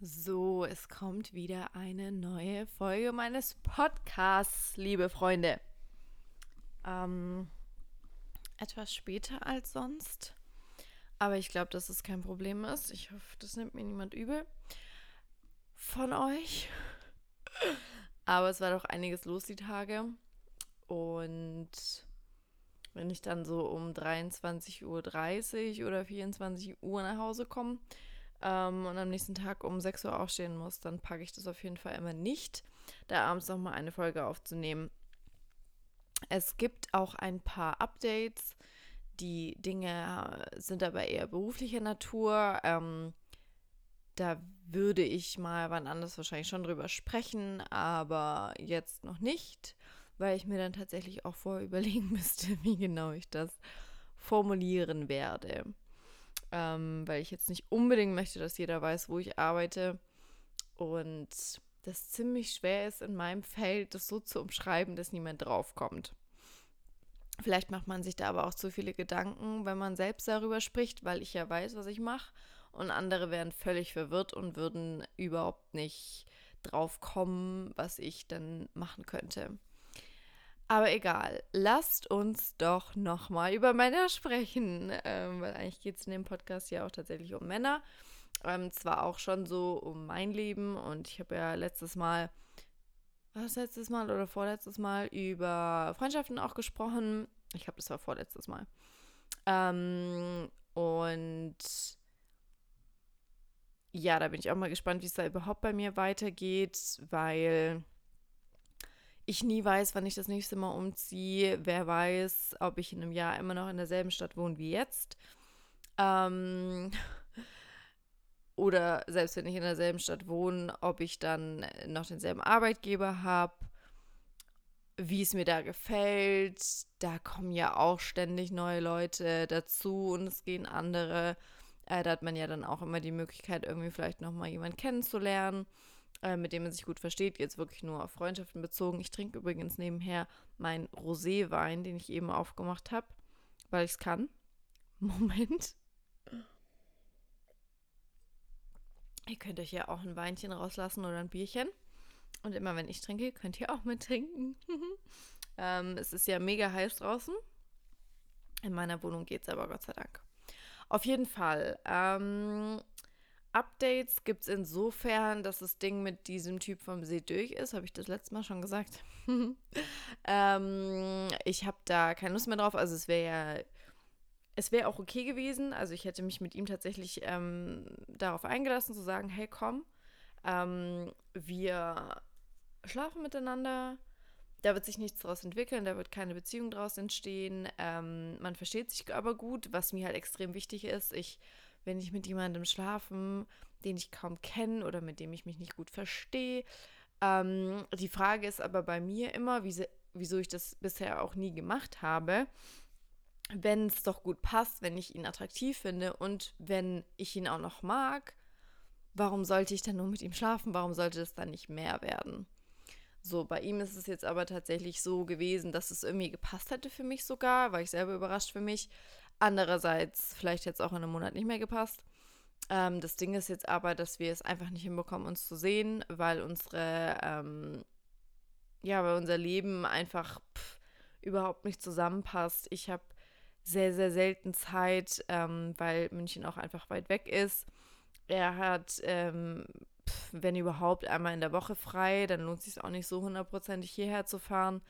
So, es kommt wieder eine neue Folge meines Podcasts, liebe Freunde. Ähm, etwas später als sonst. Aber ich glaube, dass es kein Problem ist. Ich hoffe, das nimmt mir niemand übel. Von euch. Aber es war doch einiges los die Tage. Und wenn ich dann so um 23.30 Uhr oder 24 Uhr nach Hause komme, ähm, und am nächsten Tag um 6 Uhr aufstehen muss, dann packe ich das auf jeden Fall immer nicht, da abends nochmal eine Folge aufzunehmen. Es gibt auch ein paar Updates. Die Dinge sind aber eher beruflicher Natur. Ähm, da würde ich mal wann anders wahrscheinlich schon drüber sprechen, aber jetzt noch nicht, weil ich mir dann tatsächlich auch vorher überlegen müsste, wie genau ich das formulieren werde ähm, weil ich jetzt nicht unbedingt möchte, dass jeder weiß, wo ich arbeite. Und das ziemlich schwer ist in meinem Feld, das so zu umschreiben, dass niemand draufkommt. Vielleicht macht man sich da aber auch zu viele Gedanken, wenn man selbst darüber spricht, weil ich ja weiß, was ich mache. Und andere wären völlig verwirrt und würden überhaupt nicht drauf kommen, was ich dann machen könnte. Aber egal, lasst uns doch nochmal über Männer sprechen, ähm, weil eigentlich geht es in dem Podcast ja auch tatsächlich um Männer. Ähm, zwar auch schon so um mein Leben und ich habe ja letztes Mal, was letztes Mal oder vorletztes Mal über Freundschaften auch gesprochen. Ich glaube, das war vorletztes Mal. Ähm, und ja, da bin ich auch mal gespannt, wie es da überhaupt bei mir weitergeht, weil ich nie weiß, wann ich das nächste Mal umziehe. Wer weiß, ob ich in einem Jahr immer noch in derselben Stadt wohne wie jetzt. Ähm, oder selbst wenn ich in derselben Stadt wohne, ob ich dann noch denselben Arbeitgeber habe, wie es mir da gefällt. Da kommen ja auch ständig neue Leute dazu und es gehen andere. Äh, da hat man ja dann auch immer die Möglichkeit, irgendwie vielleicht nochmal jemanden kennenzulernen äh, mit dem man sich gut versteht, jetzt wirklich nur auf Freundschaften bezogen. Ich trinke übrigens nebenher meinen Roséwein, den ich eben aufgemacht habe, weil ich es kann. Moment. Ihr könnt euch ja auch ein Weinchen rauslassen oder ein Bierchen. Und immer wenn ich trinke, könnt ihr auch mit trinken. ähm, es ist ja mega heiß draußen. In meiner Wohnung geht es aber Gott sei Dank. Auf jeden Fall. Ähm, Updates gibt es insofern, dass das Ding mit diesem Typ vom See durch ist. Habe ich das letzte Mal schon gesagt. ähm, ich habe da keine Lust mehr drauf. Also es wäre ja, es wäre auch okay gewesen. Also ich hätte mich mit ihm tatsächlich ähm, darauf eingelassen, zu sagen, hey komm, ähm, wir schlafen miteinander. Da wird sich nichts daraus entwickeln, da wird keine Beziehung daraus entstehen. Ähm, man versteht sich aber gut, was mir halt extrem wichtig ist. Ich wenn ich mit jemandem schlafen, den ich kaum kenne oder mit dem ich mich nicht gut verstehe. Ähm, die Frage ist aber bei mir immer, wieso, ich das bisher auch nie gemacht habe, wenn es doch gut passt, wenn ich ihn attraktiv finde und wenn ich ihn auch noch mag, warum sollte ich dann nur mit ihm schlafen? Warum sollte es dann nicht mehr werden? So, bei ihm ist es jetzt aber tatsächlich so gewesen, dass es irgendwie gepasst hätte für mich sogar, war ich selber überrascht für mich. Andererseits vielleicht jetzt auch in einem Monat nicht mehr gepasst. Ähm, das Ding ist jetzt aber, dass wir es einfach nicht hinbekommen, uns zu sehen, weil unsere, ähm, ja, weil unser Leben einfach pff, überhaupt nicht zusammenpasst. Ich habe sehr, sehr selten Zeit, ähm, weil München auch einfach weit weg ist. Er hat, ähm, pff, wenn überhaupt, einmal in der Woche frei. Dann lohnt es sich auch nicht so hundertprozentig hierher zu fahren.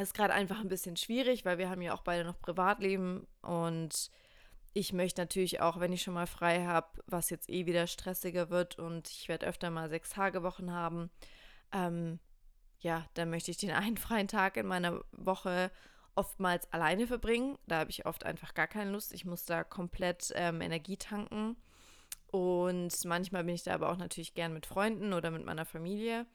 Ist gerade einfach ein bisschen schwierig, weil wir haben ja auch beide noch Privatleben und ich möchte natürlich auch, wenn ich schon mal frei habe, was jetzt eh wieder stressiger wird und ich werde öfter mal sechs Tage Wochen haben, ähm, ja, dann möchte ich den einen freien Tag in meiner Woche oftmals alleine verbringen. Da habe ich oft einfach gar keine Lust. Ich muss da komplett ähm, Energie tanken. Und manchmal bin ich da aber auch natürlich gern mit Freunden oder mit meiner Familie.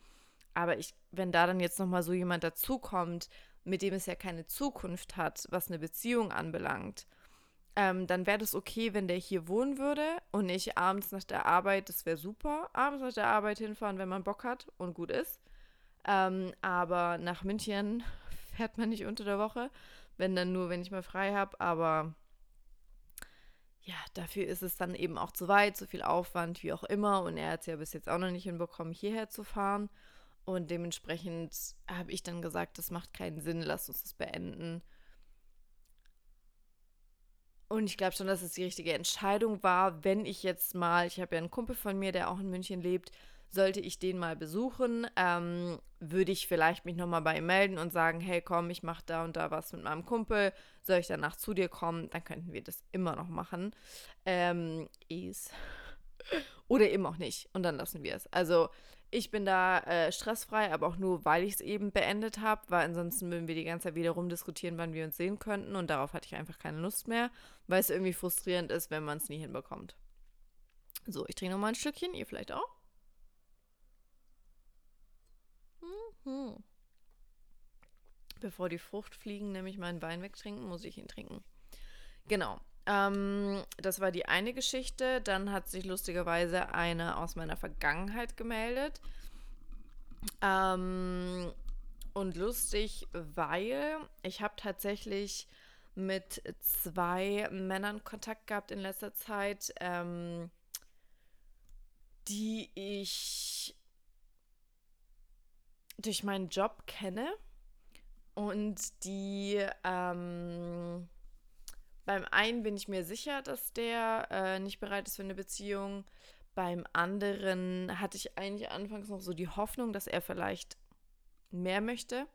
Aber ich, wenn da dann jetzt nochmal so jemand dazukommt, mit dem es ja keine Zukunft hat, was eine Beziehung anbelangt, ähm, dann wäre das okay, wenn der hier wohnen würde und nicht abends nach der Arbeit, das wäre super, abends nach der Arbeit hinfahren, wenn man Bock hat und gut ist. Ähm, aber nach München fährt man nicht unter der Woche, wenn dann nur, wenn ich mal frei habe. Aber ja, dafür ist es dann eben auch zu weit, zu viel Aufwand, wie auch immer. Und er hat es ja bis jetzt auch noch nicht hinbekommen, hierher zu fahren. Und dementsprechend habe ich dann gesagt, das macht keinen Sinn, lass uns das beenden. Und ich glaube schon, dass es die richtige Entscheidung war, wenn ich jetzt mal, ich habe ja einen Kumpel von mir, der auch in München lebt, sollte ich den mal besuchen, ähm, würde ich vielleicht mich nochmal bei ihm melden und sagen, hey komm, ich mache da und da was mit meinem Kumpel, soll ich danach zu dir kommen? Dann könnten wir das immer noch machen. Ähm, is. Oder eben auch nicht. Und dann lassen wir es. Also ich bin da äh, stressfrei, aber auch nur, weil ich es eben beendet habe, weil ansonsten würden wir die ganze Zeit wieder rumdiskutieren, wann wir uns sehen könnten. Und darauf hatte ich einfach keine Lust mehr, weil es irgendwie frustrierend ist, wenn man es nie hinbekommt. So, ich trinke nochmal ein Stückchen, ihr vielleicht auch. Mhm. Bevor die Fruchtfliegen nämlich meinen Wein wegtrinken, muss ich ihn trinken. Genau. Ähm, das war die eine Geschichte. Dann hat sich lustigerweise eine aus meiner Vergangenheit gemeldet. Ähm, und lustig, weil ich habe tatsächlich mit zwei Männern Kontakt gehabt in letzter Zeit, ähm, die ich durch meinen Job kenne und die ähm, beim einen bin ich mir sicher, dass der äh, nicht bereit ist für eine Beziehung. Beim anderen hatte ich eigentlich anfangs noch so die Hoffnung, dass er vielleicht mehr möchte.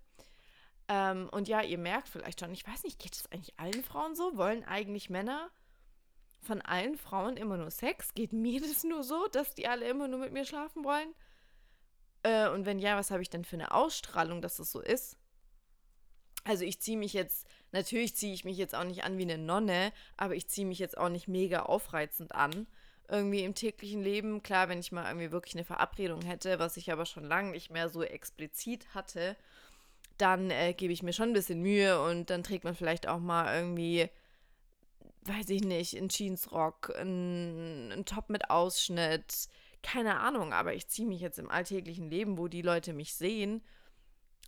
Ähm, und ja, ihr merkt vielleicht schon, ich weiß nicht, geht es eigentlich allen Frauen so? Wollen eigentlich Männer von allen Frauen immer nur Sex? Geht mir das nur so, dass die alle immer nur mit mir schlafen wollen? Äh, und wenn ja, was habe ich denn für eine Ausstrahlung, dass das so ist? Also ich ziehe mich jetzt, natürlich ziehe ich mich jetzt auch nicht an wie eine Nonne, aber ich ziehe mich jetzt auch nicht mega aufreizend an. Irgendwie im täglichen Leben, klar, wenn ich mal irgendwie wirklich eine Verabredung hätte, was ich aber schon lange nicht mehr so explizit hatte, dann äh, gebe ich mir schon ein bisschen Mühe und dann trägt man vielleicht auch mal irgendwie, weiß ich nicht, einen Jeansrock, einen, einen Top mit Ausschnitt, keine Ahnung, aber ich ziehe mich jetzt im alltäglichen Leben, wo die Leute mich sehen,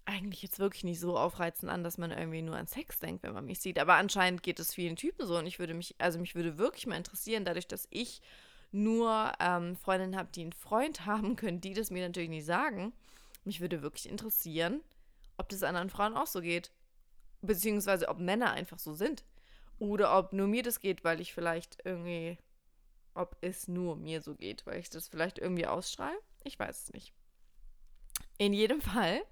eigentlich jetzt wirklich nicht so aufreizend an, dass man irgendwie nur an Sex denkt, wenn man mich sieht. Aber anscheinend geht es vielen Typen so und ich würde mich, also mich würde wirklich mal interessieren, dadurch, dass ich nur ähm, Freundinnen habe, die einen Freund haben, können die das mir natürlich nicht sagen. Mich würde wirklich interessieren, ob das anderen Frauen auch so geht. Beziehungsweise ob Männer einfach so sind. Oder ob nur mir das geht, weil ich vielleicht irgendwie ob es nur mir so geht, weil ich das vielleicht irgendwie ausstrahle. Ich weiß es nicht. In jedem Fall,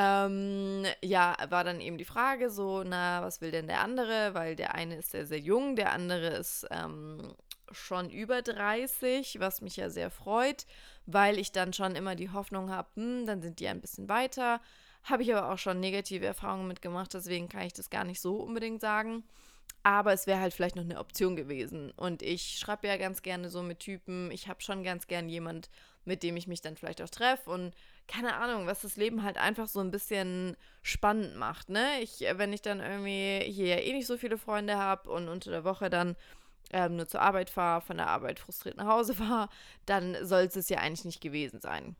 ähm, ja, war dann eben die Frage so, na, was will denn der andere? Weil der eine ist sehr, sehr jung, der andere ist ähm, schon über 30, was mich ja sehr freut, weil ich dann schon immer die Hoffnung habe, hm, dann sind die ein bisschen weiter. Habe ich aber auch schon negative Erfahrungen mitgemacht, deswegen kann ich das gar nicht so unbedingt sagen. Aber es wäre halt vielleicht noch eine Option gewesen. Und ich schreibe ja ganz gerne so mit Typen. Ich habe schon ganz gern jemand, mit dem ich mich dann vielleicht auch treffe. Und keine Ahnung, was das Leben halt einfach so ein bisschen spannend macht. Ne? Ich, wenn ich dann irgendwie hier ja eh nicht so viele Freunde habe und unter der Woche dann ähm, nur zur Arbeit fahre, von der Arbeit frustriert nach Hause fahre, dann soll es ja eigentlich nicht gewesen sein.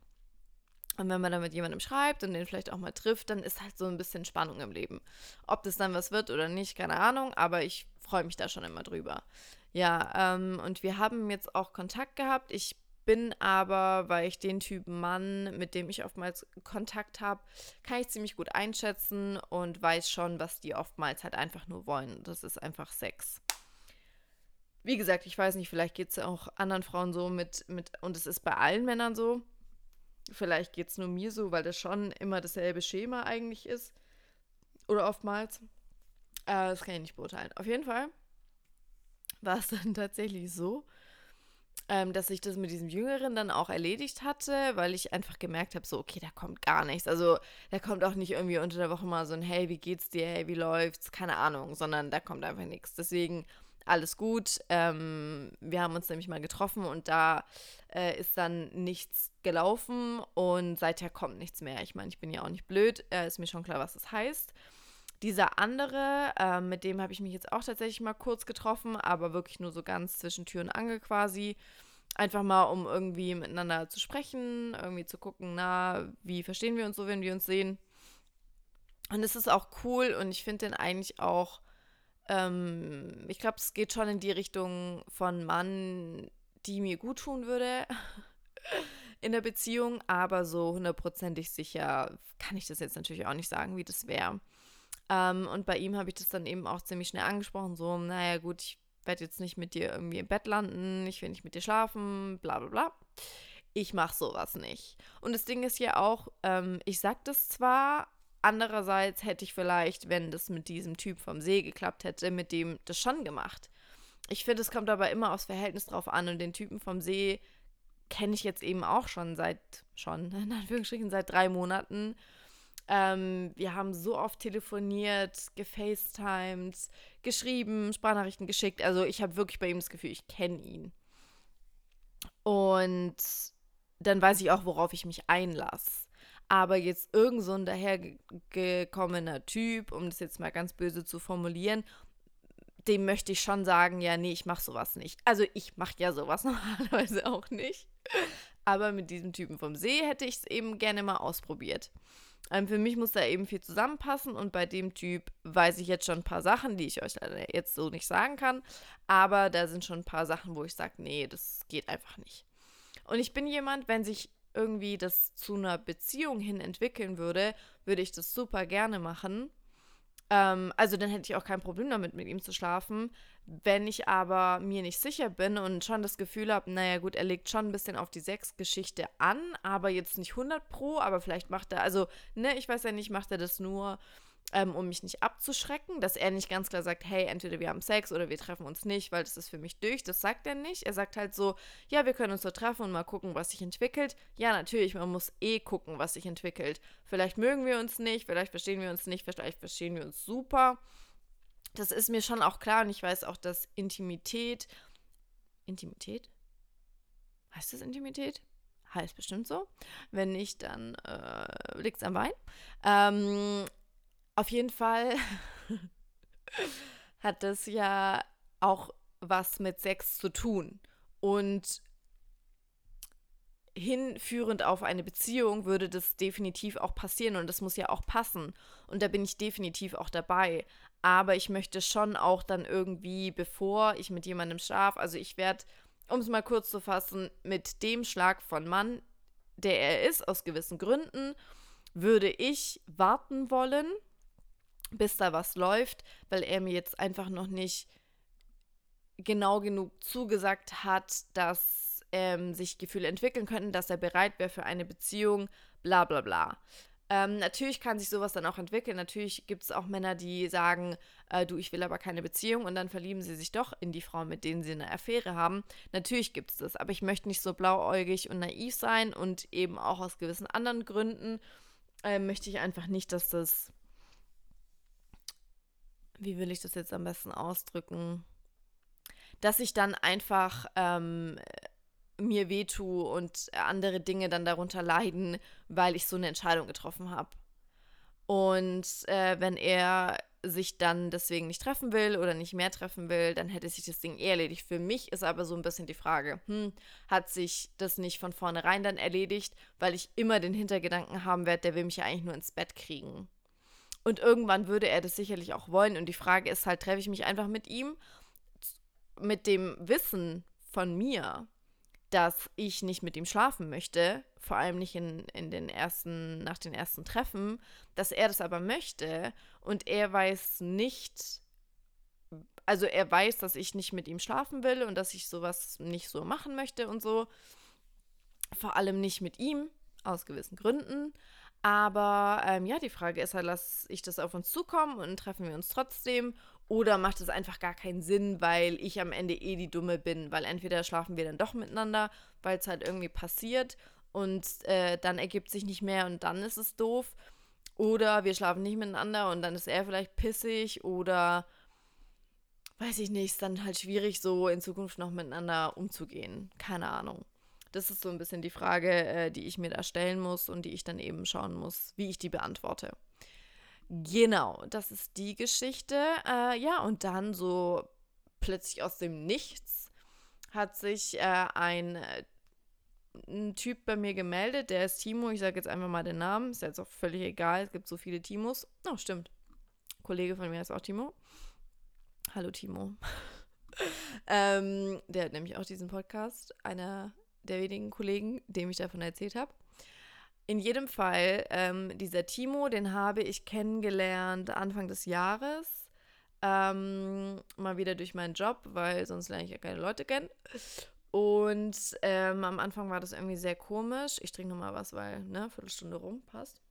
Und wenn man dann mit jemandem schreibt und den vielleicht auch mal trifft, dann ist halt so ein bisschen Spannung im Leben. Ob das dann was wird oder nicht, keine Ahnung, aber ich freue mich da schon immer drüber. Ja, ähm, und wir haben jetzt auch Kontakt gehabt. Ich bin aber, weil ich den Typen Mann, mit dem ich oftmals Kontakt habe, kann ich ziemlich gut einschätzen und weiß schon, was die oftmals halt einfach nur wollen. Das ist einfach Sex. Wie gesagt, ich weiß nicht, vielleicht geht es auch anderen Frauen so mit, mit, und es ist bei allen Männern so Vielleicht geht es nur mir so, weil das schon immer dasselbe Schema eigentlich ist. Oder oftmals. Äh, das kann ich nicht beurteilen. Auf jeden Fall war es dann tatsächlich so, ähm, dass ich das mit diesem Jüngeren dann auch erledigt hatte, weil ich einfach gemerkt habe, so, okay, da kommt gar nichts. Also, da kommt auch nicht irgendwie unter der Woche mal so ein, hey, wie geht's dir, hey, wie läuft's, keine Ahnung, sondern da kommt einfach nichts. Deswegen alles gut. Ähm, wir haben uns nämlich mal getroffen und da äh, ist dann nichts gelaufen und seither kommt nichts mehr. Ich meine, ich bin ja auch nicht blöd, äh, ist mir schon klar, was das heißt. Dieser andere, äh, mit dem habe ich mich jetzt auch tatsächlich mal kurz getroffen, aber wirklich nur so ganz zwischen Tür und Angel quasi. Einfach mal, um irgendwie miteinander zu sprechen, irgendwie zu gucken, na, wie verstehen wir uns so, wenn wir uns sehen. Und es ist auch cool und ich finde den eigentlich auch ähm, ich glaube, es geht schon in die Richtung von Mann, die mir gut tun würde in der Beziehung, aber so hundertprozentig sicher kann ich das jetzt natürlich auch nicht sagen, wie das wäre. Ähm, und bei ihm habe ich das dann eben auch ziemlich schnell angesprochen, so, naja gut, ich werde jetzt nicht mit dir irgendwie im Bett landen, ich will nicht mit dir schlafen, bla bla bla. Ich mache sowas nicht. Und das Ding ist ja auch, ähm, ich sag das zwar, andererseits hätte ich vielleicht, wenn das mit diesem Typ vom See geklappt hätte, mit dem das schon gemacht. Ich finde, es kommt aber immer aufs Verhältnis drauf an und den Typen vom See kenne ich jetzt eben auch schon seit, schon, in Anführungsstrichen, seit drei Monaten. Ähm, wir haben so oft telefoniert, gefacetimed, geschrieben, Sprachnachrichten geschickt. Also ich habe wirklich bei ihm das Gefühl, ich kenne ihn. Und dann weiß ich auch, worauf ich mich einlasse. Aber jetzt irgend so ein dahergekommener Typ, um das jetzt mal ganz böse zu formulieren, dem möchte ich schon sagen, ja, nee, ich mache sowas nicht. Also ich mache ja sowas normalerweise auch nicht. Aber mit diesem Typen vom See hätte ich es eben gerne mal ausprobiert. Ähm, für mich muss da eben viel zusammenpassen und bei dem Typ weiß ich jetzt schon ein paar Sachen, die ich euch jetzt so nicht sagen kann. Aber da sind schon ein paar Sachen, wo ich sage, nee, das geht einfach nicht. Und ich bin jemand, wenn sich irgendwie das zu einer Beziehung hin entwickeln würde, würde ich das super gerne machen. Ähm, also dann hätte ich auch kein Problem damit, mit ihm zu schlafen. Wenn ich aber mir nicht sicher bin und schon das Gefühl habe, naja gut, er legt schon ein bisschen auf die Sexgeschichte an, aber jetzt nicht 100 pro, aber vielleicht macht er, also, ne, ich weiß ja nicht, macht er das nur, ähm, um mich nicht abzuschrecken, dass er nicht ganz klar sagt, hey, entweder wir haben Sex oder wir treffen uns nicht, weil das ist für mich durch. Das sagt er nicht. Er sagt halt so, ja, wir können uns so treffen und mal gucken, was sich entwickelt. Ja, natürlich, man muss eh gucken, was sich entwickelt. Vielleicht mögen wir uns nicht, vielleicht verstehen wir uns nicht, vielleicht verstehen wir uns super. Das ist mir schon auch klar und ich weiß auch, dass Intimität. Intimität? Heißt das Intimität? Heißt bestimmt so. Wenn nicht, dann äh, liegt es am Wein. Ähm, auf jeden Fall hat das ja auch was mit Sex zu tun. Und hinführend auf eine Beziehung würde das definitiv auch passieren und das muss ja auch passen. Und da bin ich definitiv auch dabei. Aber ich möchte schon auch dann irgendwie, bevor ich mit jemandem schlafe, also ich werde, um es mal kurz zu fassen, mit dem Schlag von Mann, der er ist, aus gewissen Gründen, würde ich warten wollen, bis da was läuft, weil er mir jetzt einfach noch nicht genau genug zugesagt hat, dass ähm, sich Gefühle entwickeln könnten, dass er bereit wäre für eine Beziehung, bla bla bla. Ähm, natürlich kann sich sowas dann auch entwickeln. Natürlich gibt es auch Männer, die sagen, äh, du, ich will aber keine Beziehung und dann verlieben sie sich doch in die Frau, mit denen sie eine Affäre haben. Natürlich gibt es das, aber ich möchte nicht so blauäugig und naiv sein und eben auch aus gewissen anderen Gründen äh, möchte ich einfach nicht, dass das wie will ich das jetzt am besten ausdrücken, dass ich dann einfach ähm, mir wehtue und andere Dinge dann darunter leiden, weil ich so eine Entscheidung getroffen habe. Und äh, wenn er sich dann deswegen nicht treffen will oder nicht mehr treffen will, dann hätte sich das Ding eh erledigt. Für mich ist aber so ein bisschen die Frage, hm, hat sich das nicht von vornherein dann erledigt, weil ich immer den Hintergedanken haben werde, der will mich ja eigentlich nur ins Bett kriegen. Und irgendwann würde er das sicherlich auch wollen. Und die Frage ist halt, treffe ich mich einfach mit ihm mit dem Wissen von mir, dass ich nicht mit ihm schlafen möchte, vor allem nicht in, in den ersten, nach den ersten Treffen, dass er das aber möchte und er weiß nicht, also er weiß, dass ich nicht mit ihm schlafen will und dass ich sowas nicht so machen möchte und so. Vor allem nicht mit ihm, aus gewissen Gründen. Aber ähm, ja, die Frage ist halt, lasse ich das auf uns zukommen und treffen wir uns trotzdem? Oder macht es einfach gar keinen Sinn, weil ich am Ende eh die Dumme bin? Weil entweder schlafen wir dann doch miteinander, weil es halt irgendwie passiert und äh, dann ergibt sich nicht mehr und dann ist es doof. Oder wir schlafen nicht miteinander und dann ist er vielleicht pissig oder weiß ich nicht, ist dann halt schwierig, so in Zukunft noch miteinander umzugehen. Keine Ahnung. Das ist so ein bisschen die Frage, äh, die ich mir da stellen muss und die ich dann eben schauen muss, wie ich die beantworte. Genau, das ist die Geschichte. Äh, ja, und dann so plötzlich aus dem Nichts hat sich äh, ein, äh, ein, Typ bei mir gemeldet, der ist Timo. Ich sage jetzt einfach mal den Namen, ist jetzt auch völlig egal, es gibt so viele Timos. Oh, stimmt. Ein Kollege von mir ist auch Timo. Hallo Timo. ähm, der hat nämlich auch diesen Podcast, einer der wenigen Kollegen, dem ich davon erzählt habe. In jedem Fall, ähm, dieser Timo, den habe ich kennengelernt Anfang des Jahres. Ähm, mal wieder durch meinen Job, weil sonst lerne ich ja keine Leute kennen. Und ähm, am Anfang war das irgendwie sehr komisch. Ich trinke nochmal was, weil, ne, Viertelstunde rum, passt.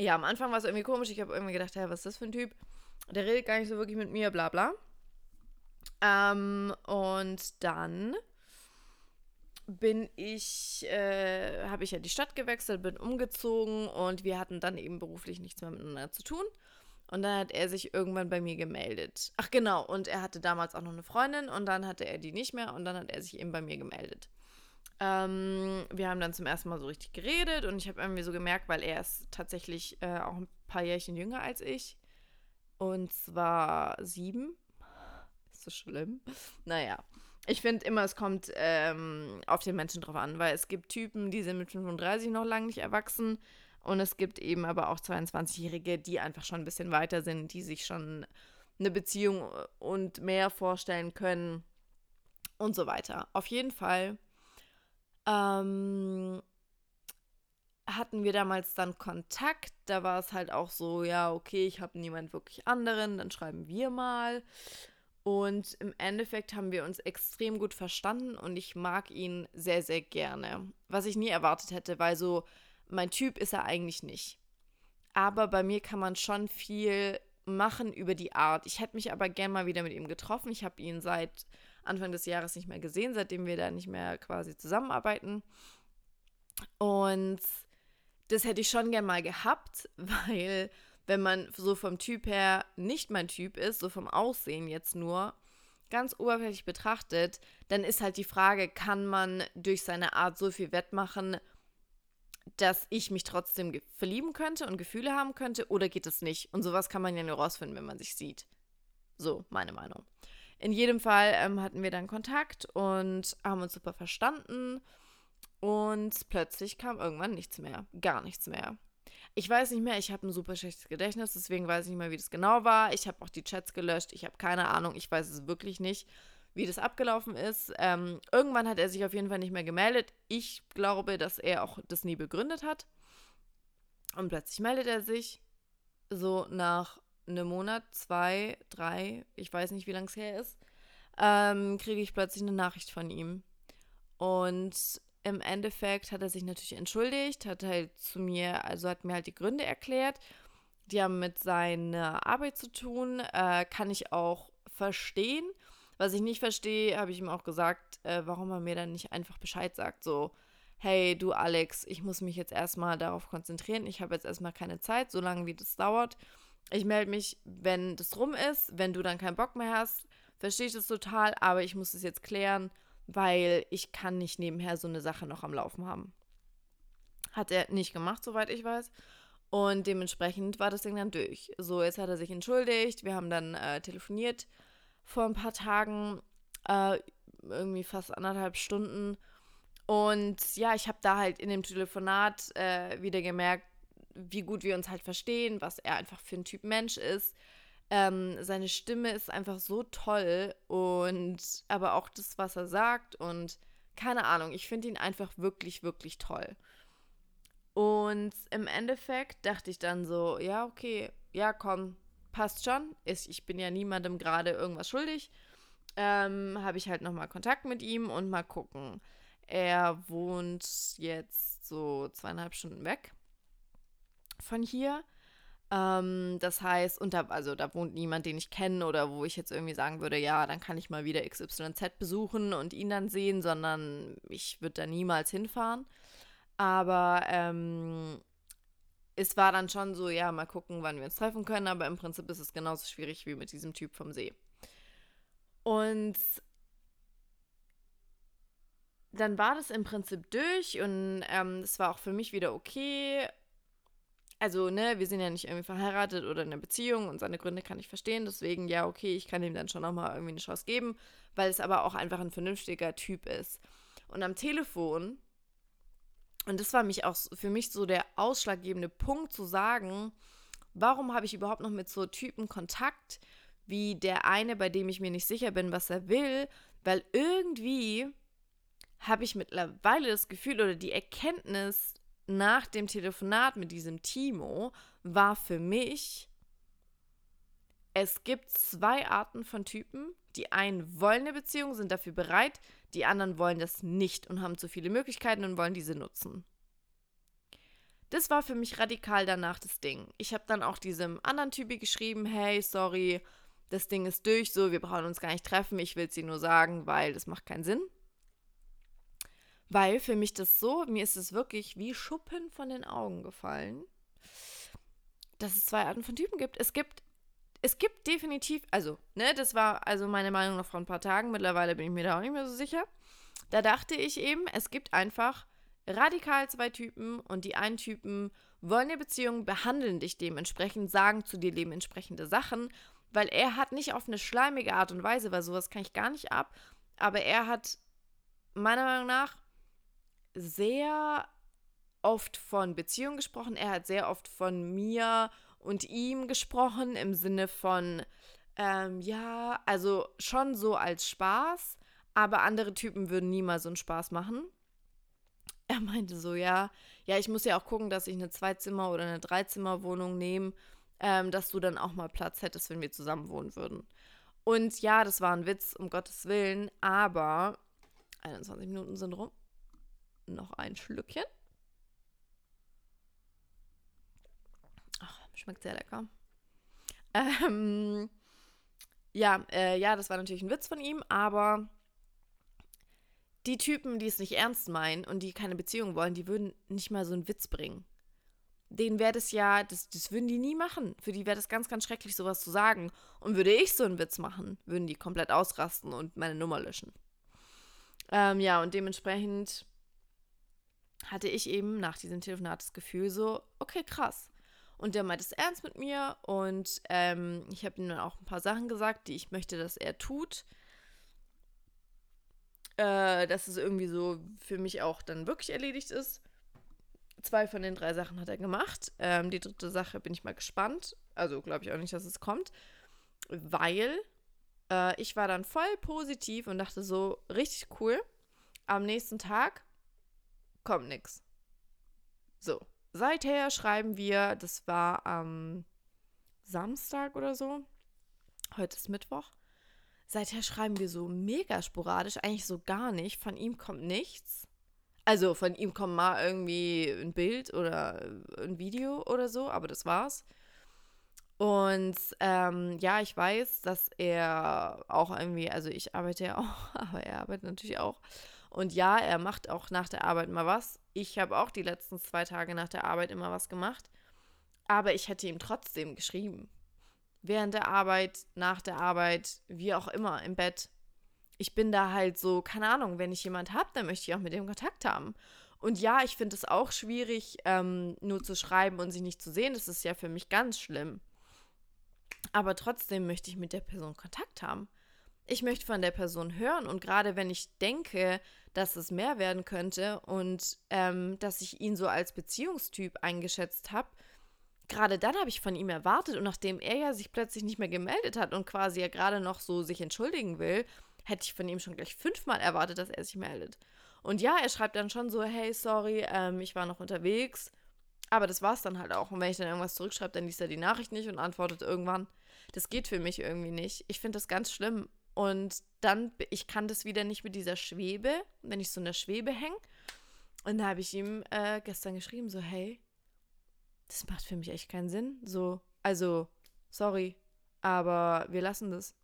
Ja, am Anfang war es irgendwie komisch. Ich habe irgendwie gedacht, hey, was ist das für ein Typ? Der redet gar nicht so wirklich mit mir, bla bla. Ähm, und dann bin ich, äh, habe ich ja die Stadt gewechselt, bin umgezogen und wir hatten dann eben beruflich nichts mehr miteinander zu tun. Und dann hat er sich irgendwann bei mir gemeldet. Ach genau, und er hatte damals auch noch eine Freundin und dann hatte er die nicht mehr und dann hat er sich eben bei mir gemeldet. Ähm, wir haben dann zum ersten Mal so richtig geredet und ich habe irgendwie so gemerkt, weil er ist tatsächlich äh, auch ein paar Jährchen jünger als ich. Und zwar sieben. So schlimm. Naja. Ich finde immer, es kommt ähm, auf den Menschen drauf an, weil es gibt Typen, die sind mit 35 noch lange nicht erwachsen und es gibt eben aber auch 22-Jährige, die einfach schon ein bisschen weiter sind, die sich schon eine Beziehung und mehr vorstellen können und so weiter. Auf jeden Fall ähm, hatten wir damals dann Kontakt. Da war es halt auch so, ja, okay, ich habe niemand wirklich anderen, dann schreiben wir mal. Und im Endeffekt haben wir uns extrem gut verstanden und ich mag ihn sehr, sehr gerne. Was ich nie erwartet hätte, weil so mein Typ ist er eigentlich nicht. Aber bei mir kann man schon viel machen über die Art. Ich hätte mich aber gern mal wieder mit ihm getroffen. Ich habe ihn seit Anfang des Jahres nicht mehr gesehen, seitdem wir da nicht mehr quasi zusammenarbeiten. Und das hätte ich schon gern mal gehabt, weil wenn man so vom Typ her nicht mein Typ ist, so vom Aussehen jetzt nur, ganz oberflächlich betrachtet, dann ist halt die Frage, kann man durch seine Art so viel wettmachen, dass ich mich trotzdem verlieben könnte und Gefühle haben könnte oder geht es nicht? Und sowas kann man ja nur rausfinden, wenn man sich sieht. So, meine Meinung. In jedem Fall ähm, hatten wir dann Kontakt und haben uns super verstanden. Und plötzlich kam irgendwann nichts mehr. Gar nichts mehr. Ich weiß nicht mehr, ich habe ein super schlechtes Gedächtnis, deswegen weiß ich nicht mehr, wie das genau war. Ich habe auch die Chats gelöscht, ich habe keine Ahnung, ich weiß es wirklich nicht, wie das abgelaufen ist. Ähm, irgendwann hat er sich auf jeden Fall nicht mehr gemeldet. Ich glaube, dass er auch das nie begründet hat. Und plötzlich meldet er sich, so nach einem Monat, zwei, drei, ich weiß nicht, wie lange es her ist, ähm, kriege ich plötzlich eine Nachricht von ihm. Und im Endeffekt hat er sich natürlich entschuldigt, hat halt zu mir, also hat mir halt die Gründe erklärt. Die haben mit seiner Arbeit zu tun, äh, kann ich auch verstehen. Was ich nicht verstehe, habe ich ihm auch gesagt, äh, warum er mir dann nicht einfach Bescheid sagt, so, hey du Alex, ich muss mich jetzt erstmal darauf konzentrieren, ich habe jetzt erstmal keine Zeit, so lange wie das dauert. Ich melde mich, wenn das rum ist, wenn du dann keinen Bock mehr hast, verstehe ich das total, aber ich muss es jetzt klären weil ich kann nicht nebenher so eine Sache noch am Laufen haben. Hat er nicht gemacht, soweit ich weiß. Und dementsprechend war das Ding dann durch. So, jetzt hat er sich entschuldigt. Wir haben dann äh, telefoniert vor ein paar Tagen, äh, irgendwie fast anderthalb Stunden. Und ja, ich habe da halt in dem Telefonat äh, wieder gemerkt, wie gut wir uns halt verstehen, was er einfach für ein Typ Mensch ist, ähm, seine Stimme ist einfach so toll und aber auch das, was er sagt und keine Ahnung, ich finde ihn einfach wirklich, wirklich toll. Und im Endeffekt dachte ich dann so, ja, okay, ja, komm, passt schon. Ich bin ja niemandem gerade irgendwas schuldig. Ähm, Habe ich halt nochmal Kontakt mit ihm und mal gucken. Er wohnt jetzt so zweieinhalb Stunden weg von hier. Ähm, das heißt, und da, also da wohnt niemand, den ich kenne oder wo ich jetzt irgendwie sagen würde, ja, dann kann ich mal wieder XYZ besuchen und ihn dann sehen, sondern ich würde da niemals hinfahren. Aber ähm, es war dann schon so, ja, mal gucken, wann wir uns treffen können, aber im Prinzip ist es genauso schwierig wie mit diesem Typ vom See. Und dann war das im Prinzip durch und ähm, es war auch für mich wieder okay also, ne, wir sind ja nicht irgendwie verheiratet oder in einer Beziehung und seine Gründe kann ich verstehen. Deswegen, ja, okay, ich kann ihm dann schon nochmal irgendwie eine Chance geben, weil es aber auch einfach ein vernünftiger Typ ist. Und am Telefon, und das war mich auch für mich so der ausschlaggebende Punkt zu sagen, Warum habe ich überhaupt noch mit so Typen Kontakt, wie der eine, bei dem ich mir nicht sicher bin, was er will? Weil irgendwie habe ich mittlerweile das Gefühl oder die Erkenntnis nach dem Telefonat mit diesem Timo war für mich, es gibt zwei Arten von Typen. Die einen wollen eine Beziehung, sind dafür bereit, die anderen wollen das nicht und haben zu viele Möglichkeiten und wollen diese nutzen. Das war für mich radikal danach das Ding. Ich habe dann auch diesem anderen Typi geschrieben, hey, sorry, das Ding ist durch, so, wir brauchen uns gar nicht treffen, ich will es dir nur sagen, weil das macht keinen Sinn. Weil für mich das so, mir ist es wirklich wie Schuppen von den Augen gefallen, dass es zwei Arten von Typen gibt. Es gibt, es gibt definitiv, also, ne, das war also meine Meinung noch vor ein paar Tagen, mittlerweile bin ich mir da auch nicht mehr so sicher. Da dachte ich eben, es gibt einfach radikal zwei Typen und die einen Typen wollen eine Beziehung, behandeln dich dementsprechend, sagen zu dir dementsprechende Sachen, weil er hat nicht auf eine schleimige Art und Weise, weil sowas kann ich gar nicht ab, aber er hat meiner Meinung nach sehr oft von Beziehung gesprochen. Er hat sehr oft von mir und ihm gesprochen im Sinne von, ähm, ja, also schon so als Spaß, aber andere Typen würden niemals so einen Spaß machen. Er meinte so, ja, ja, ich muss ja auch gucken, dass ich eine Zweizimmer- oder eine Dreizimmerwohnung nehme, ähm, dass du dann auch mal Platz hättest, wenn wir zusammen wohnen würden. Und ja, das war ein Witz, um Gottes Willen, aber 21 Minuten sind rum noch ein Schlückchen. Ach, schmeckt sehr lecker. Ähm, ja, äh, ja, das war natürlich ein Witz von ihm, aber die Typen, die es nicht ernst meinen und die keine Beziehung wollen, die würden nicht mal so einen Witz bringen. Denen wäre das ja, das, das würden die nie machen. Für die wäre das ganz, ganz schrecklich, sowas zu sagen. Und würde ich so einen Witz machen, würden die komplett ausrasten und meine Nummer löschen. Ähm, ja, und dementsprechend hatte ich eben nach diesem Telefonat das Gefühl so, okay, krass. Und der meint es ernst mit mir und ähm, ich habe ihm dann auch ein paar Sachen gesagt, die ich möchte, dass er tut. Äh, dass es irgendwie so für mich auch dann wirklich erledigt ist. Zwei von den drei Sachen hat er gemacht. Ähm, die dritte Sache bin ich mal gespannt. Also glaube ich auch nicht, dass es kommt. Weil äh, ich war dann voll positiv und dachte so, richtig cool. Am nächsten Tag kommt nichts. So, seither schreiben wir, das war am Samstag oder so. Heute ist Mittwoch. Seither schreiben wir so mega sporadisch, eigentlich so gar nicht. Von ihm kommt nichts. Also von ihm kommt mal irgendwie ein Bild oder ein Video oder so, aber das war's. Und ähm, ja, ich weiß, dass er auch irgendwie, also ich arbeite ja auch, aber er arbeitet natürlich auch. Und ja, er macht auch nach der Arbeit mal was. Ich habe auch die letzten zwei Tage nach der Arbeit immer was gemacht. Aber ich hätte ihm trotzdem geschrieben. Während der Arbeit, nach der Arbeit, wie auch immer, im Bett. Ich bin da halt so, keine Ahnung, wenn ich jemand habe, dann möchte ich auch mit dem Kontakt haben. Und ja, ich finde es auch schwierig, ähm, nur zu schreiben und sich nicht zu sehen. Das ist ja für mich ganz schlimm. Aber trotzdem möchte ich mit der Person Kontakt haben. Ich möchte von der Person hören und gerade wenn ich denke, dass es mehr werden könnte und ähm, dass ich ihn so als Beziehungstyp eingeschätzt habe, gerade dann habe ich von ihm erwartet und nachdem er ja sich plötzlich nicht mehr gemeldet hat und quasi ja gerade noch so sich entschuldigen will, hätte ich von ihm schon gleich fünfmal erwartet, dass er sich meldet. Und ja, er schreibt dann schon so, hey, sorry, ähm, ich war noch unterwegs. Aber das war es dann halt auch. Und wenn ich dann irgendwas zurückschreibe, dann liest er die Nachricht nicht und antwortet irgendwann. Das geht für mich irgendwie nicht. Ich finde das ganz schlimm. Und dann, ich kann das wieder nicht mit dieser Schwebe, wenn ich so in der Schwebe hänge. Und da habe ich ihm äh, gestern geschrieben, so, hey, das macht für mich echt keinen Sinn. So, also, sorry, aber wir lassen das.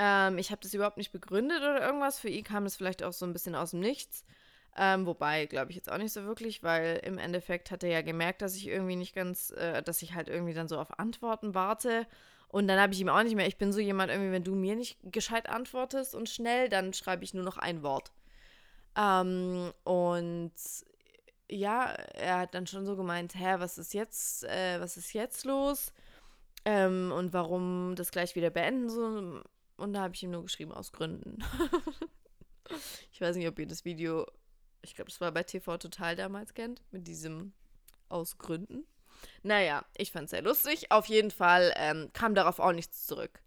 Ähm, ich habe das überhaupt nicht begründet oder irgendwas. Für ihn kam das vielleicht auch so ein bisschen aus dem Nichts. Ähm, wobei, glaube ich jetzt auch nicht so wirklich, weil im Endeffekt hat er ja gemerkt, dass ich irgendwie nicht ganz, äh, dass ich halt irgendwie dann so auf Antworten warte. Und dann habe ich ihm auch nicht mehr, ich bin so jemand, irgendwie, wenn du mir nicht gescheit antwortest und schnell, dann schreibe ich nur noch ein Wort. Ähm, und ja, er hat dann schon so gemeint, hä, was ist jetzt, äh, was ist jetzt los? Ähm, und warum das gleich wieder beenden so. Und da habe ich ihm nur geschrieben, aus Gründen. ich weiß nicht, ob ihr das Video, ich glaube, es war bei TV Total damals kennt, mit diesem aus Gründen. Naja, ich fand es sehr lustig. Auf jeden Fall ähm, kam darauf auch nichts zurück.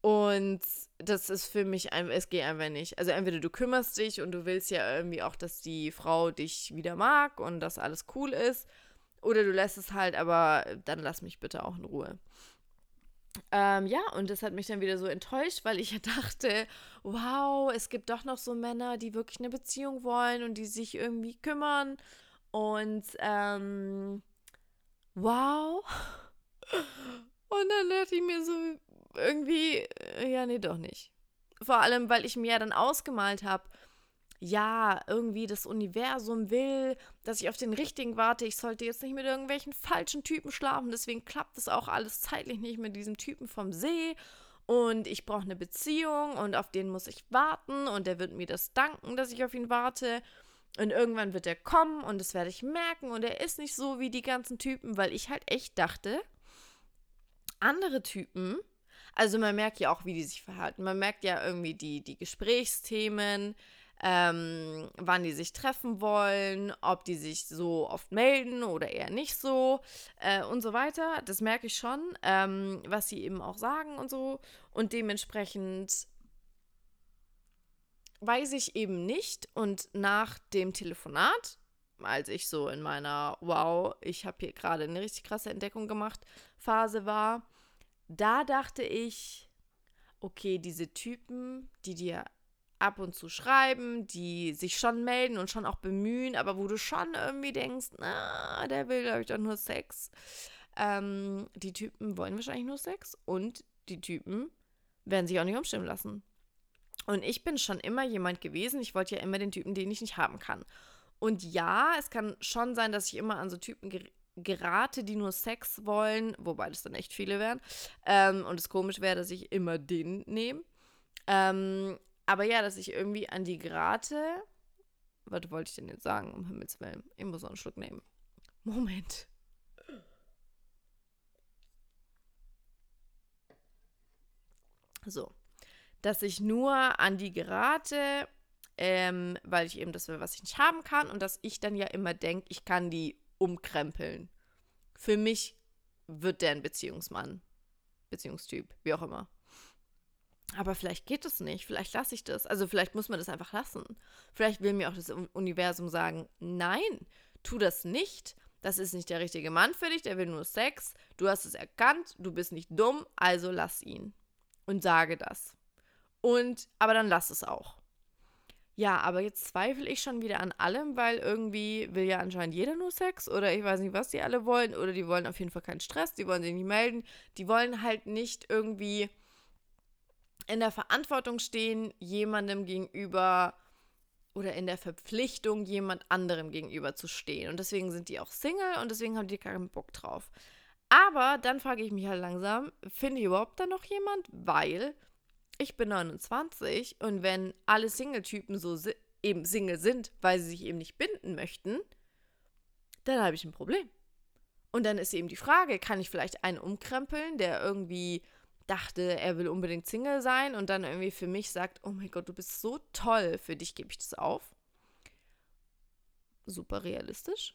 Und das ist für mich einfach, es geht einfach nicht. Also entweder du kümmerst dich und du willst ja irgendwie auch, dass die Frau dich wieder mag und dass alles cool ist. Oder du lässt es halt, aber dann lass mich bitte auch in Ruhe. Ähm, ja, und das hat mich dann wieder so enttäuscht, weil ich ja dachte, wow, es gibt doch noch so Männer, die wirklich eine Beziehung wollen und die sich irgendwie kümmern. Und ähm, wow. Und dann dachte ich mir so, irgendwie, äh, ja, nee, doch nicht. Vor allem, weil ich mir ja dann ausgemalt habe, ja, irgendwie das Universum will, dass ich auf den richtigen warte. Ich sollte jetzt nicht mit irgendwelchen falschen Typen schlafen. Deswegen klappt es auch alles zeitlich nicht mit diesem Typen vom See. Und ich brauche eine Beziehung und auf den muss ich warten. Und der wird mir das danken, dass ich auf ihn warte. Und irgendwann wird er kommen und das werde ich merken. Und er ist nicht so wie die ganzen Typen, weil ich halt echt dachte, andere Typen also man merkt ja auch, wie die sich verhalten. Man merkt ja irgendwie die, die Gesprächsthemen, ähm, wann die sich treffen wollen, ob die sich so oft melden oder eher nicht so äh, und so weiter. Das merke ich schon, ähm, was sie eben auch sagen und so. Und dementsprechend weiß ich eben nicht. Und nach dem Telefonat, als ich so in meiner Wow, ich habe hier gerade eine richtig krasse Entdeckung gemacht Phase war, da dachte ich, okay, diese Typen, die dir ab und zu schreiben, die sich schon melden und schon auch bemühen, aber wo du schon irgendwie denkst, na, der will, glaube ich, doch nur Sex. Ähm, die Typen wollen wahrscheinlich nur Sex und die Typen werden sich auch nicht umstimmen lassen. Und ich bin schon immer jemand gewesen, ich wollte ja immer den Typen, den ich nicht haben kann. Und ja, es kann schon sein, dass ich immer an so Typen gerate, die nur Sex wollen, wobei das dann echt viele wären. Ähm, und es komisch wäre, dass ich immer den nehme. Ähm, aber ja, dass ich irgendwie an die gerate. Was wollte ich denn jetzt sagen, um Himmels Willen? Ich muss noch einen Schluck nehmen. Moment. So. Dass ich nur an die gerate, ähm, weil ich eben das will, was ich nicht haben kann. Und dass ich dann ja immer denke, ich kann die umkrempeln. Für mich wird der ein Beziehungsmann. Beziehungstyp, wie auch immer. Aber vielleicht geht es nicht. Vielleicht lasse ich das. Also vielleicht muss man das einfach lassen. Vielleicht will mir auch das Universum sagen, nein, tu das nicht. Das ist nicht der richtige Mann für dich, der will nur Sex. Du hast es erkannt, du bist nicht dumm, also lass ihn. Und sage das. Und, aber dann lass es auch. Ja, aber jetzt zweifle ich schon wieder an allem, weil irgendwie will ja anscheinend jeder nur Sex oder ich weiß nicht, was die alle wollen oder die wollen auf jeden Fall keinen Stress, die wollen sich nicht melden, die wollen halt nicht irgendwie in der Verantwortung stehen, jemandem gegenüber oder in der Verpflichtung, jemand anderem gegenüber zu stehen. Und deswegen sind die auch Single und deswegen haben die keinen Bock drauf. Aber dann frage ich mich halt langsam, finde ich überhaupt da noch jemand? Weil ich bin 29 und wenn alle Single-Typen so si eben Single sind, weil sie sich eben nicht binden möchten, dann habe ich ein Problem. Und dann ist eben die Frage, kann ich vielleicht einen umkrempeln, der irgendwie dachte, er will unbedingt Single sein und dann irgendwie für mich sagt, oh mein Gott, du bist so toll, für dich gebe ich das auf. Super realistisch.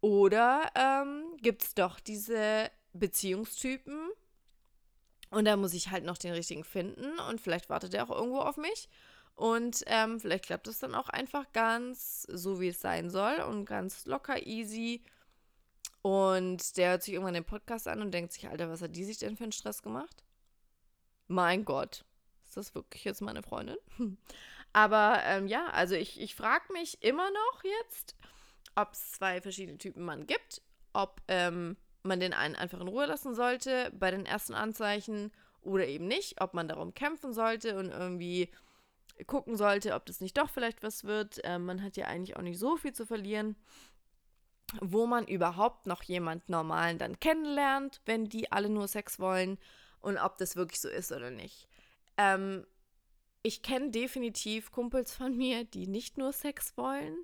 Oder ähm, gibt es doch diese Beziehungstypen, und da muss ich halt noch den richtigen finden und vielleicht wartet er auch irgendwo auf mich. Und ähm, vielleicht klappt es dann auch einfach ganz so, wie es sein soll und ganz locker, easy. Und der hört sich irgendwann den Podcast an und denkt sich, Alter, was hat die sich denn für einen Stress gemacht? Mein Gott, ist das wirklich jetzt meine Freundin? Aber ähm, ja, also ich, ich frage mich immer noch jetzt, ob es zwei verschiedene Typen Mann gibt, ob ähm, man den einen einfach in Ruhe lassen sollte bei den ersten Anzeichen oder eben nicht, ob man darum kämpfen sollte und irgendwie gucken sollte, ob das nicht doch vielleicht was wird. Ähm, man hat ja eigentlich auch nicht so viel zu verlieren, wo man überhaupt noch jemand Normalen dann kennenlernt, wenn die alle nur Sex wollen und ob das wirklich so ist oder nicht. Ähm, ich kenne definitiv Kumpels von mir, die nicht nur Sex wollen,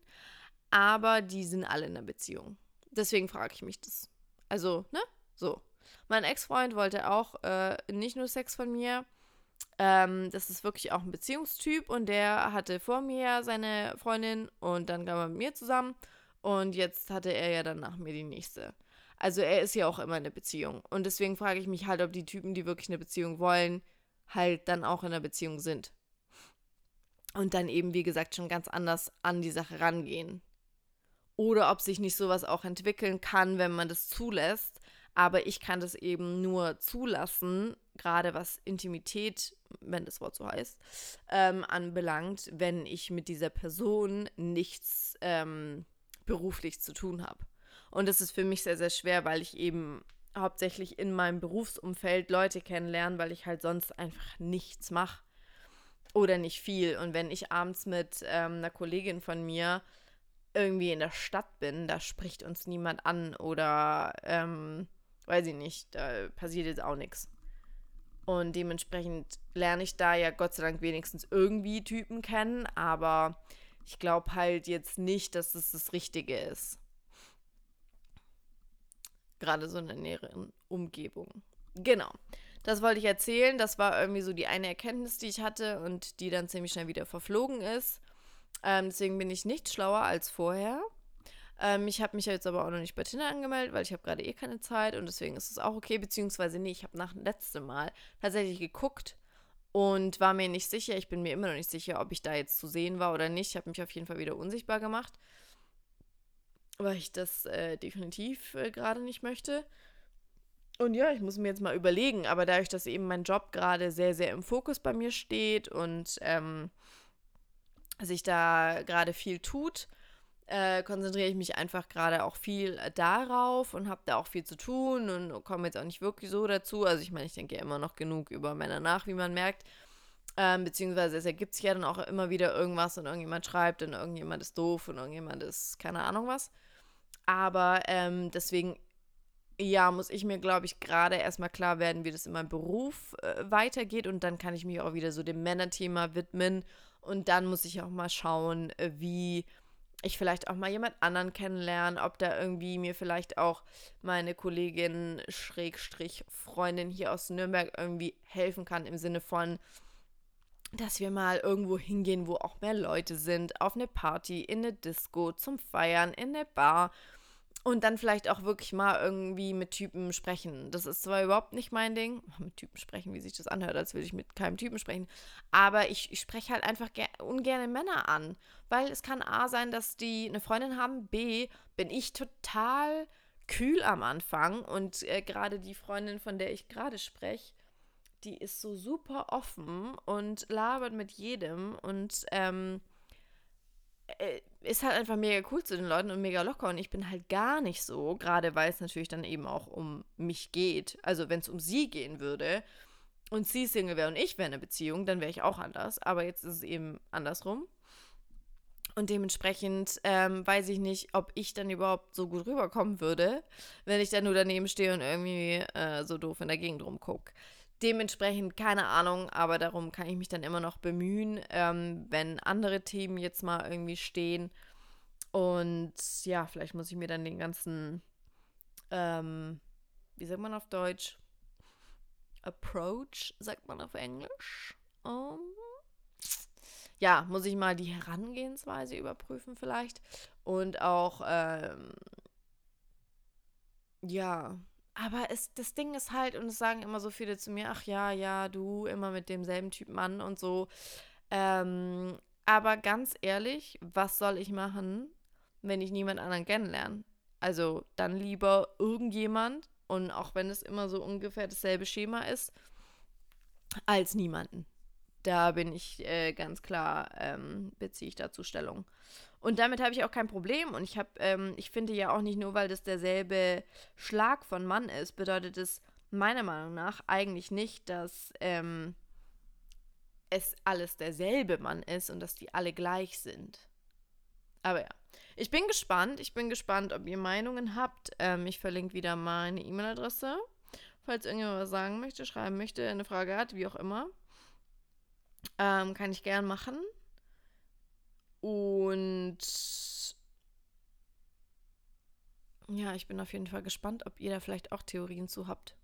aber die sind alle in einer Beziehung. Deswegen frage ich mich das. Also, ne? So. Mein Ex-Freund wollte auch äh, nicht nur Sex von mir. Ähm, das ist wirklich auch ein Beziehungstyp und der hatte vor mir seine Freundin und dann kam er mit mir zusammen und jetzt hatte er ja dann nach mir die nächste. Also er ist ja auch immer in einer Beziehung. Und deswegen frage ich mich halt, ob die Typen, die wirklich eine Beziehung wollen, halt dann auch in einer Beziehung sind. Und dann eben, wie gesagt, schon ganz anders an die Sache rangehen. Oder ob sich nicht sowas auch entwickeln kann, wenn man das zulässt. Aber ich kann das eben nur zulassen, gerade was Intimität, wenn das Wort so heißt, ähm, anbelangt, wenn ich mit dieser Person nichts ähm, beruflich zu tun habe. Und das ist für mich sehr, sehr schwer, weil ich eben hauptsächlich in meinem Berufsumfeld Leute kennenlerne, weil ich halt sonst einfach nichts mache. Oder nicht viel. Und wenn ich abends mit ähm, einer Kollegin von mir irgendwie in der Stadt bin, da spricht uns niemand an oder ähm, weiß ich nicht, da passiert jetzt auch nichts. Und dementsprechend lerne ich da ja Gott sei Dank wenigstens irgendwie Typen kennen, aber ich glaube halt jetzt nicht, dass es das Richtige ist. Gerade so in der näheren Umgebung. Genau. Das wollte ich erzählen. Das war irgendwie so die eine Erkenntnis, die ich hatte und die dann ziemlich schnell wieder verflogen ist. Ähm, deswegen bin ich nicht schlauer als vorher. Ähm, ich habe mich jetzt aber auch noch nicht bei Tinder angemeldet, weil ich habe gerade eh keine Zeit und deswegen ist es auch okay. Beziehungsweise nee, ich habe nach dem letzten Mal tatsächlich geguckt und war mir nicht sicher. Ich bin mir immer noch nicht sicher, ob ich da jetzt zu sehen war oder nicht. Ich habe mich auf jeden Fall wieder unsichtbar gemacht weil ich das äh, definitiv äh, gerade nicht möchte. Und ja, ich muss mir jetzt mal überlegen, aber dadurch, dass eben mein Job gerade sehr, sehr im Fokus bei mir steht und ähm, sich da gerade viel tut, äh, konzentriere ich mich einfach gerade auch viel darauf und habe da auch viel zu tun und komme jetzt auch nicht wirklich so dazu. Also ich meine, ich denke ja immer noch genug über Männer nach, wie man merkt. Ähm, beziehungsweise es ergibt sich ja dann auch immer wieder irgendwas und irgendjemand schreibt und irgendjemand ist doof und irgendjemand ist keine Ahnung was. Aber ähm, deswegen, ja, muss ich mir, glaube ich, gerade erstmal klar werden, wie das in meinem Beruf äh, weitergeht. Und dann kann ich mich auch wieder so dem Männerthema widmen. Und dann muss ich auch mal schauen, äh, wie ich vielleicht auch mal jemand anderen kennenlerne, ob da irgendwie mir vielleicht auch meine Kollegin Schrägstrich Freundin hier aus Nürnberg irgendwie helfen kann im Sinne von, dass wir mal irgendwo hingehen, wo auch mehr Leute sind, auf eine Party, in eine Disco, zum Feiern, in eine Bar und dann vielleicht auch wirklich mal irgendwie mit Typen sprechen. Das ist zwar überhaupt nicht mein Ding, mit Typen sprechen, wie sich das anhört, als würde ich mit keinem Typen sprechen. Aber ich, ich spreche halt einfach ungern Männer an. Weil es kann A sein, dass die eine Freundin haben, B, bin ich total kühl am Anfang. Und äh, gerade die Freundin, von der ich gerade spreche, die ist so super offen und labert mit jedem und ähm, äh, ist halt einfach mega cool zu den Leuten und mega locker und ich bin halt gar nicht so, gerade weil es natürlich dann eben auch um mich geht. Also wenn es um sie gehen würde und sie Single wäre und ich wäre in einer Beziehung, dann wäre ich auch anders. Aber jetzt ist es eben andersrum. Und dementsprechend ähm, weiß ich nicht, ob ich dann überhaupt so gut rüberkommen würde, wenn ich dann nur daneben stehe und irgendwie äh, so doof in der Gegend rumgucke. Dementsprechend keine Ahnung, aber darum kann ich mich dann immer noch bemühen, ähm, wenn andere Themen jetzt mal irgendwie stehen. Und ja, vielleicht muss ich mir dann den ganzen, ähm, wie sagt man auf Deutsch? Approach, sagt man auf Englisch. Um, ja, muss ich mal die Herangehensweise überprüfen vielleicht. Und auch, ähm, ja, aber es, das Ding ist halt, und es sagen immer so viele zu mir, ach ja, ja, du immer mit demselben Typ Mann und so. Ähm, aber ganz ehrlich, was soll ich machen, wenn ich niemand anderen kennenlerne? Also dann lieber irgendjemand, und auch wenn es immer so ungefähr dasselbe Schema ist, als niemanden. Da bin ich äh, ganz klar, ähm, beziehe ich dazu Stellung. Und damit habe ich auch kein Problem. Und ich habe, ähm, ich finde ja auch nicht nur, weil das derselbe Schlag von Mann ist, bedeutet es meiner Meinung nach eigentlich nicht, dass ähm, es alles derselbe Mann ist und dass die alle gleich sind. Aber ja, ich bin gespannt. Ich bin gespannt, ob ihr Meinungen habt. Ähm, ich verlinke wieder meine E-Mail-Adresse. Falls irgendjemand was sagen möchte, schreiben möchte, eine Frage hat, wie auch immer. Ähm, kann ich gern machen. Und ja, ich bin auf jeden Fall gespannt, ob ihr da vielleicht auch Theorien zu habt.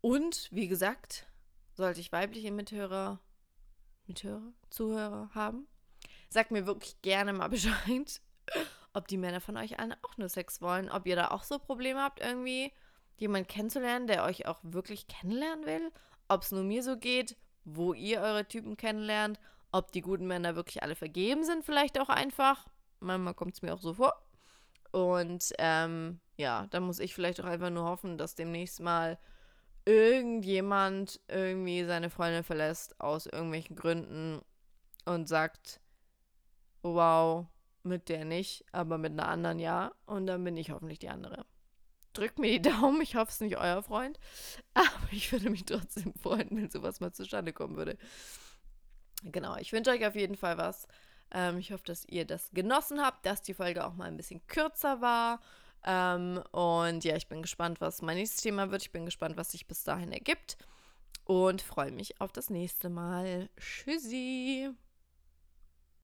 Und wie gesagt, sollte ich weibliche Mithörer, Mithörer, Zuhörer haben, sagt mir wirklich gerne mal Bescheid, ob die Männer von euch allen auch nur Sex wollen, ob ihr da auch so Probleme habt, irgendwie jemanden kennenzulernen, der euch auch wirklich kennenlernen will, ob es nur mir so geht, wo ihr eure Typen kennenlernt, ob die guten Männer wirklich alle vergeben sind, vielleicht auch einfach. Manchmal kommt es mir auch so vor. Und ähm, ja, da muss ich vielleicht auch einfach nur hoffen, dass demnächst mal irgendjemand irgendwie seine Freundin verlässt aus irgendwelchen Gründen und sagt, wow, mit der nicht, aber mit einer anderen ja. Und dann bin ich hoffentlich die andere. Drückt mir die Daumen, ich hoffe, es ist nicht euer Freund. Aber ich würde mich trotzdem freuen, wenn sowas mal zustande kommen würde. Genau, ich wünsche euch auf jeden Fall was. Ähm, ich hoffe, dass ihr das genossen habt, dass die Folge auch mal ein bisschen kürzer war. Ähm, und ja, ich bin gespannt, was mein nächstes Thema wird. Ich bin gespannt, was sich bis dahin ergibt. Und freue mich auf das nächste Mal. Tschüssi.